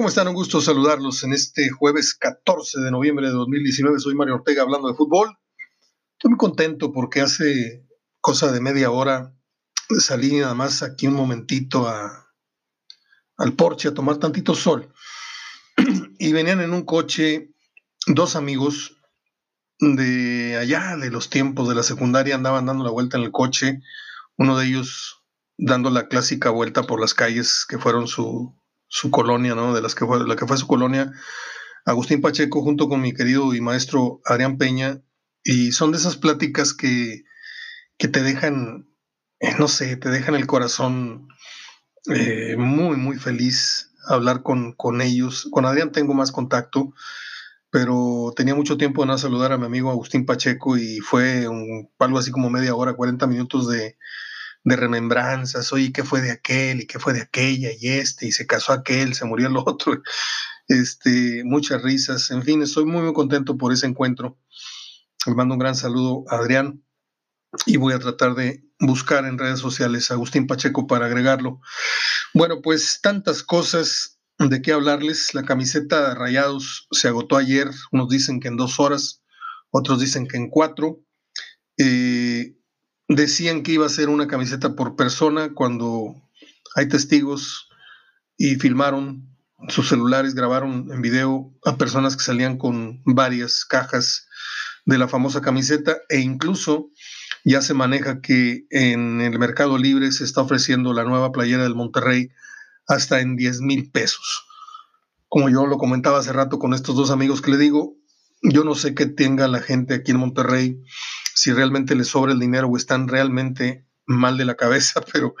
¿Cómo están? Un gusto saludarlos en este jueves 14 de noviembre de 2019. Soy Mario Ortega hablando de fútbol. Estoy muy contento porque hace cosa de media hora salí nada más aquí un momentito a, al porche a tomar tantito sol. y venían en un coche dos amigos de allá, de los tiempos de la secundaria, andaban dando la vuelta en el coche. Uno de ellos dando la clásica vuelta por las calles que fueron su, su colonia, ¿no? De las que fue, la que fue su colonia, Agustín Pacheco junto con mi querido y maestro Adrián Peña, y son de esas pláticas que, que te dejan, eh, no sé, te dejan el corazón eh, muy, muy feliz hablar con, con ellos. Con Adrián tengo más contacto, pero tenía mucho tiempo de no saludar a mi amigo Agustín Pacheco y fue un, algo así como media hora, 40 minutos de, de remembranzas, oye, ¿qué fue de aquel? ¿Y qué fue de aquella? Y este, y se casó aquel, se murió el otro, este, muchas risas, en fin, estoy muy, contento por ese encuentro. Le mando un gran saludo a Adrián y voy a tratar de buscar en redes sociales a Agustín Pacheco para agregarlo. Bueno, pues tantas cosas de qué hablarles. La camiseta Rayados se agotó ayer, unos dicen que en dos horas, otros dicen que en cuatro. Eh, decían que iba a ser una camiseta por persona cuando hay testigos y filmaron sus celulares, grabaron en video a personas que salían con varias cajas de la famosa camiseta e incluso ya se maneja que en el mercado libre se está ofreciendo la nueva playera del Monterrey hasta en 10 mil pesos. Como yo lo comentaba hace rato con estos dos amigos que le digo, yo no sé qué tenga la gente aquí en Monterrey si realmente les sobra el dinero o están realmente mal de la cabeza, pero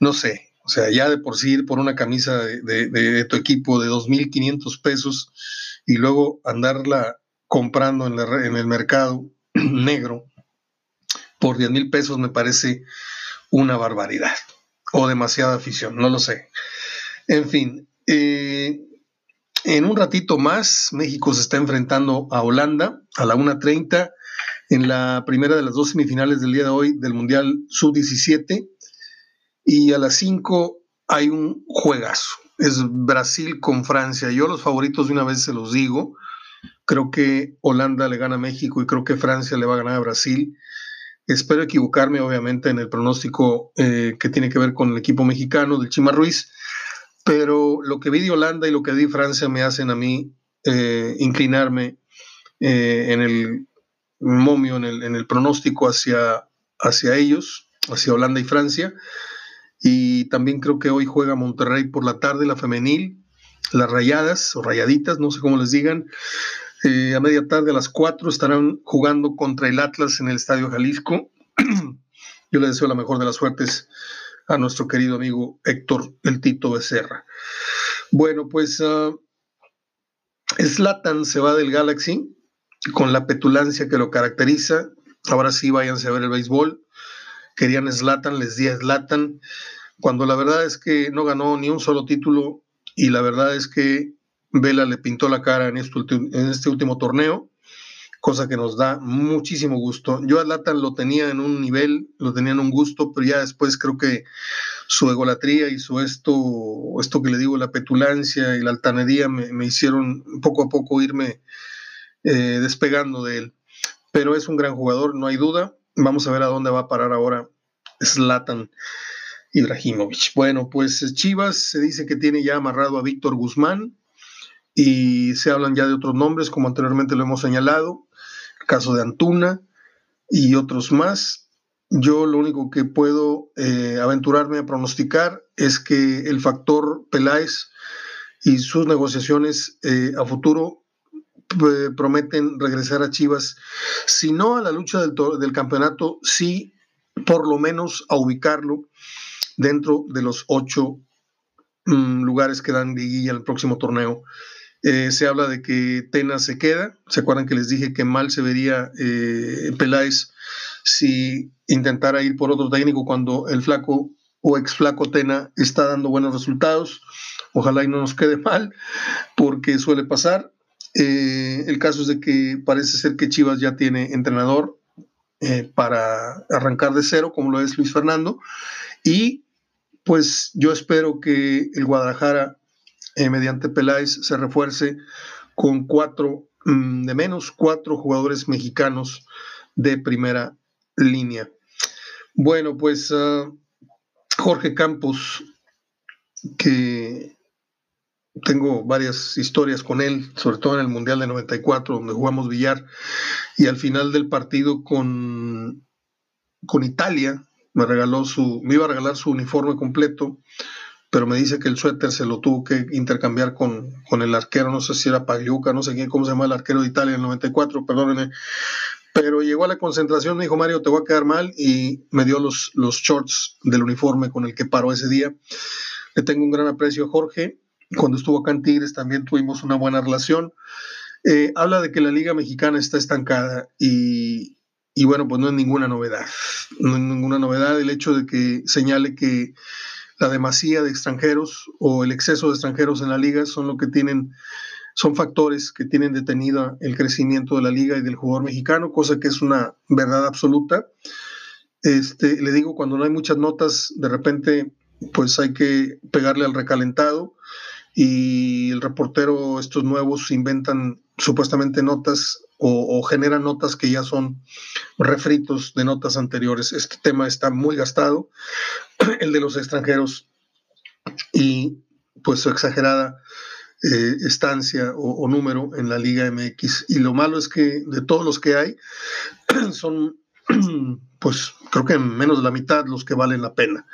no sé. O sea, ya de por sí ir por una camisa de, tu equipo de 2.500 pesos y luego andarla comprando en, en el mercado negro por 10 mil pesos me parece una barbaridad o demasiada afición, no lo sé. En fin, eh, en un ratito más, México se está enfrentando a Holanda a la 1.30 en la primera de las dos semifinales del día de hoy del Mundial Sub-17 y a las 5 hay un juegazo. Es Brasil con Francia. Yo los favoritos de una vez se los digo. Creo que Holanda le gana a México y creo que Francia le va a ganar a Brasil. Espero equivocarme, obviamente, en el pronóstico eh, que tiene que ver con el equipo mexicano del Chima Ruiz, pero lo que vi de Holanda y lo que vi de Francia me hacen a mí eh, inclinarme eh, en el momio en el, pronóstico hacia, hacia ellos, hacia Holanda y Francia. Y también creo que hoy juega Monterrey por la tarde, la femenil, las rayadas o rayaditas, no sé cómo les digan. Eh, a media tarde, a las 4, estarán jugando contra el Atlas en el Estadio Jalisco. Yo le deseo la mejor de las suertes a nuestro querido amigo Héctor El Tito Becerra. Bueno, pues uh, se va del Galaxy con la petulancia que lo caracteriza. Ahora sí, váyanse a ver el béisbol. Querían Slatan, les di a Slatan, cuando la verdad es que no ganó ni un solo título y la verdad es que Vela le pintó la cara en este, último torneo, cosa que nos da muchísimo gusto. Yo a Slatan lo tenía en un nivel, lo tenía en un gusto, pero ya después creo que su egolatría y su esto, esto que le digo, la petulancia y la altanería me hicieron poco a poco irme eh, despegando de él. Pero es un gran jugador, no hay duda. Vamos a ver a dónde va a parar ahora Zlatan Ibrahimovic. Bueno, pues Chivas se dice que tiene ya amarrado a Víctor Guzmán y se hablan ya de otros nombres, como anteriormente lo hemos señalado, el caso de Antuna y otros más. Yo lo único que puedo eh, aventurarme a pronosticar es que el factor Peláez y sus negociaciones eh, a futuro eh, prometen regresar a Chivas, si no a la lucha del, del campeonato, sí por lo menos a ubicarlo dentro de los ocho mm, lugares que dan liguilla el próximo torneo. Eh, se habla de que Tena se queda. ¿Se acuerdan que les dije que mal se vería eh, Peláez si intentara ir por otro técnico cuando el flaco o ex flaco Tena está dando buenos resultados? Ojalá y no nos quede mal, porque suele pasar. Eh, el caso es de que parece ser que Chivas ya tiene entrenador eh, para arrancar de cero, como lo es Luis Fernando. Y pues yo espero que el Guadalajara eh, mediante Peláez se refuerce con cuatro, mm, de menos cuatro jugadores mexicanos de primera línea. Bueno, pues ah, Jorge Campos, que tengo varias historias con él, sobre todo en el Mundial de 94, donde jugamos billar, y al final del partido con, con Italia, me regaló su, me iba a regalar su uniforme completo, pero me dice que el suéter se lo tuvo que intercambiar con, con el arquero, no sé si era Pagliuca, no sé quién, cómo se llama el arquero de Italia en el 94, perdónenme, pero llegó a la concentración, me dijo Mario, te voy a quedar mal, y me dio los, los shorts del uniforme con el que paró ese día. Le tengo un gran aprecio a Jorge. Cuando estuvo acá en Tigres también tuvimos una buena relación. Eh, habla de que la Liga Mexicana está estancada y, y bueno, pues no es ninguna novedad. No es ninguna novedad el hecho de que señale que la demasía de extranjeros o el exceso de extranjeros en la liga son lo que tienen son factores que tienen detenida el crecimiento de la liga y del jugador mexicano, cosa que es una verdad absoluta. Este, le digo, cuando no hay muchas notas, de repente, pues hay que pegarle al recalentado y el reportero, estos nuevos, inventan supuestamente notas o, o, generan notas que ya son refritos de notas anteriores. Este tema está muy gastado, el de los extranjeros, y pues su exagerada eh, estancia o, número en la Liga MX. Y lo malo es que de todos los que hay, son, pues creo que menos de la mitad los que valen la pena.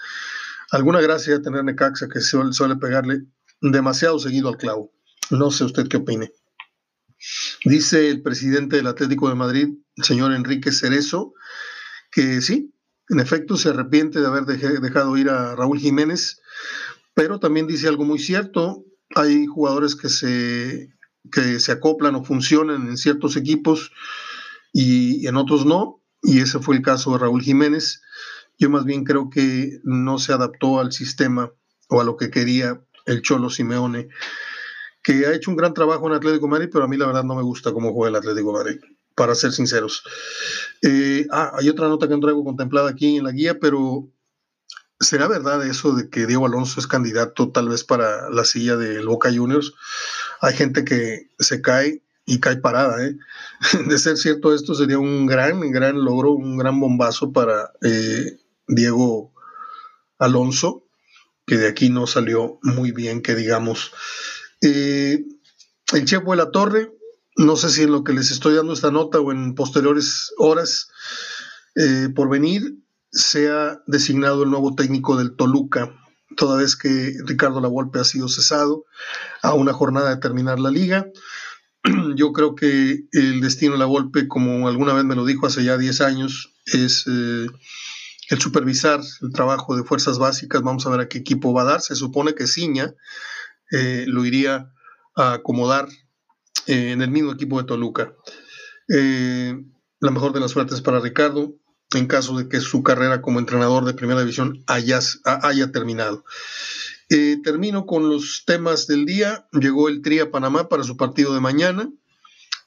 Alguna gracia tener Necaxa que suele, suele pegarle demasiado seguido al clavo. No sé usted qué opine. Dice el presidente del Atlético de Madrid, el señor Enrique Cerezo, que sí, en efecto se arrepiente de haber dejado ir a Raúl Jiménez, pero también dice algo muy cierto, hay jugadores que se, que se acoplan o funcionan en ciertos equipos y en otros no, y ese fue el caso de Raúl Jiménez. Yo más bien creo que no se adaptó al sistema o a lo que quería el Cholo Simeone, que ha hecho un gran trabajo en Atlético Madrid, pero a mí la verdad no me gusta cómo juega el Atlético Madrid, para ser sinceros. Eh, ah, hay otra nota que no traigo contemplada aquí en la guía, pero ¿Será verdad eso de que Diego Alonso es candidato tal vez para la silla del Boca Juniors? Hay gente que se cae y cae parada. ¿eh? De ser cierto esto sería un gran, gran logro, un gran bombazo para eh, Diego Alonso, que de aquí no salió muy bien, que digamos. Eh, el Chepo de la Torre, no sé si en lo que les estoy dando esta nota o en posteriores horas eh, por venir, sea designado el nuevo técnico del Toluca, toda vez que Ricardo Lavolpe ha sido cesado a una jornada de terminar la liga. Yo creo que el destino de Lavolpe, como alguna vez me lo dijo hace ya 10 años, es eh, el supervisar el trabajo de fuerzas básicas. Vamos a ver a qué equipo va a dar. Se supone que Ciña eh, lo iría a acomodar eh, en el mismo equipo de Toluca. la mejor de las suertes para Ricardo en caso de que su carrera como entrenador de primera división haya, haya terminado. Eh, termino con los temas del día. Llegó el Tri a Panamá para su partido de mañana.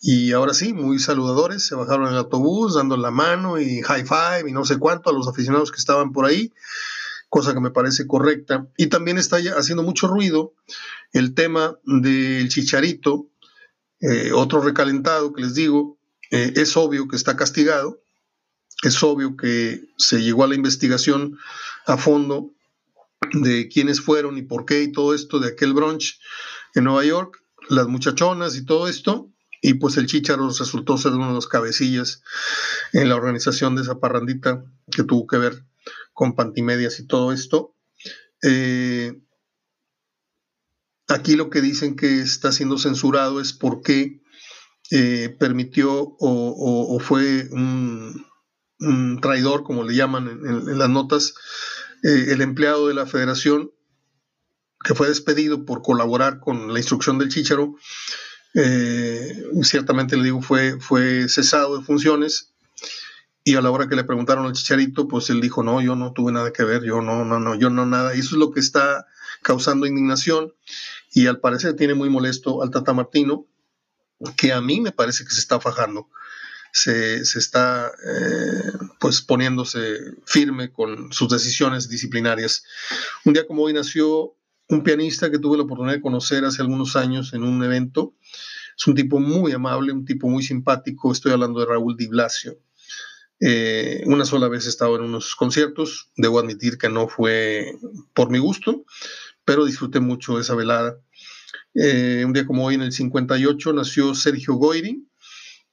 Y ahora sí, muy saludadores, se bajaron el autobús dando la mano y high five y no sé cuánto a los aficionados que estaban por ahí, cosa que me parece correcta. Y también está haciendo mucho ruido el tema del chicharito, eh, otro recalentado que les digo, eh, es obvio que está castigado, es obvio que se llegó a la investigación a fondo de quiénes fueron y por qué y todo esto de aquel brunch en Nueva York, las muchachonas y todo esto, y pues el Chicharo resultó ser uno de los cabecillas en la organización de esa parrandita que tuvo que ver con pantimedias y todo esto. Eh, aquí lo que dicen que está siendo censurado es porque eh, permitió o fue un, traidor, como le llaman en, las notas, eh, el empleado de la federación que fue despedido por colaborar con la instrucción del Chicharo, eh, ciertamente le digo, fue, fue cesado de funciones y a la hora que le preguntaron al Chicharito, pues él dijo, no, yo no tuve nada que ver, yo no, no, no, yo no nada. Y eso es lo que está causando indignación y al parecer tiene muy molesto al Tata Martino, que a mí me parece que se está fajando se, está eh, pues poniéndose firme con sus decisiones disciplinarias. Un día como hoy nació un pianista que tuve la oportunidad de conocer hace algunos años en un evento. Es un tipo muy amable, un tipo muy simpático. Estoy hablando de Raúl Di Blasio. Eh, una sola vez he estado en unos conciertos. Debo admitir que no fue por mi gusto, pero disfruté mucho esa velada. Eh, un día como hoy, en el 58, nació Sergio Goyri,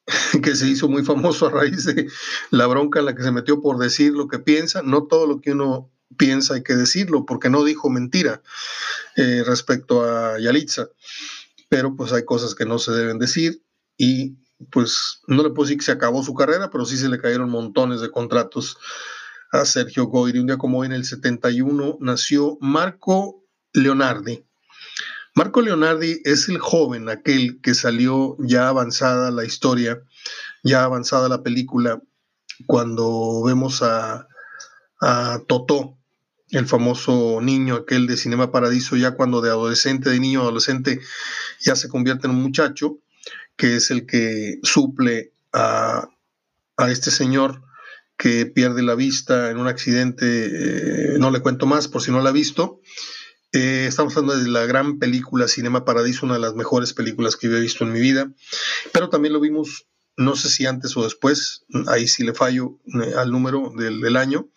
que se hizo muy famoso a raíz de la bronca en la que se metió por decir lo que piensa. No todo lo que uno piensa hay que decirlo, porque no dijo mentira eh, respecto a Yalitza. Pero pues hay cosas que no se deben decir y pues no le puedo decir que se acabó su carrera, pero sí se le cayeron montones de contratos a Sergio Goyri. Un día como hoy, en el 71, nació Marco Leonardi. Marco Leonardi es el joven, aquel que salió ya avanzada la historia, ya avanzada la película, cuando vemos a, a Totó, el famoso niño aquel de Cinema Paradiso, ya cuando de adolescente, de niño adolescente, ya se convierte en un muchacho, que es el que suple a, a este señor que pierde la vista en un accidente, eh, no le cuento más por si no la ha visto, eh, estamos hablando de la gran película Cinema Paradiso, una de las mejores películas que yo he visto en mi vida, pero también lo vimos, no sé si antes o después, ahí sí le fallo eh, al número del, año,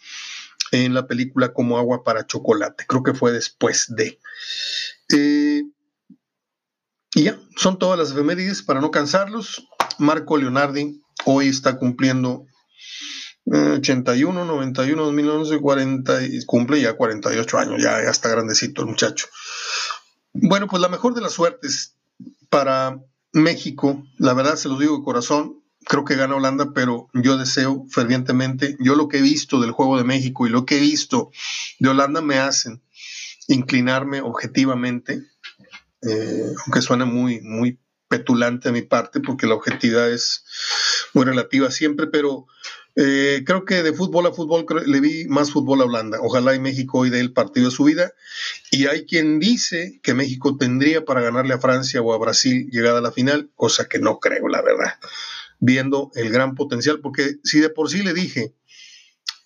en la película Como agua para chocolate, creo que fue después de. Eh, y ya, son todas las efemérides para no cansarlos. Marco Leonardi hoy está cumpliendo 81, 91, 2011, 40, cumple ya 48 años, ya, ya está grandecito el muchacho. Bueno, pues la mejor de las suertes para México, la verdad se los digo de corazón, creo que gana Holanda, pero yo deseo fervientemente, yo lo que he visto del juego de México y lo que he visto de Holanda me hacen inclinarme objetivamente, eh, aunque suena muy, muy petulante a mi parte, porque la objetividad es muy relativa siempre, pero eh, creo que de fútbol a fútbol le vi más fútbol a Holanda. Ojalá y México hoy dé el partido de su vida. Y hay quien dice que México tendría para ganarle a Francia o a Brasil llegada a la final, cosa que no creo, la verdad. Viendo el gran potencial, porque si de por sí le dije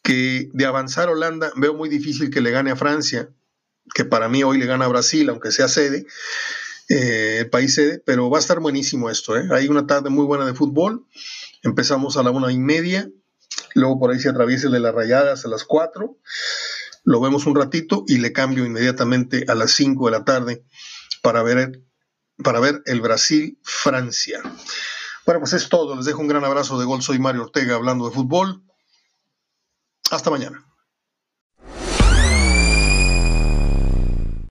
que de avanzar Holanda veo muy difícil que le gane a Francia, que para mí hoy le gana a Brasil, aunque sea sede, eh, país sede, pero va a estar buenísimo esto. ¿eh? Hay una tarde muy buena de fútbol. Empezamos a la una y media luego por ahí se atraviesa el de las rayadas a las 4, lo vemos un ratito y le cambio inmediatamente a las 5 de la tarde para ver, para ver el Brasil-Francia. Bueno, pues es todo. Les dejo un gran abrazo de gol. Soy Mario Ortega hablando de fútbol. Hasta mañana.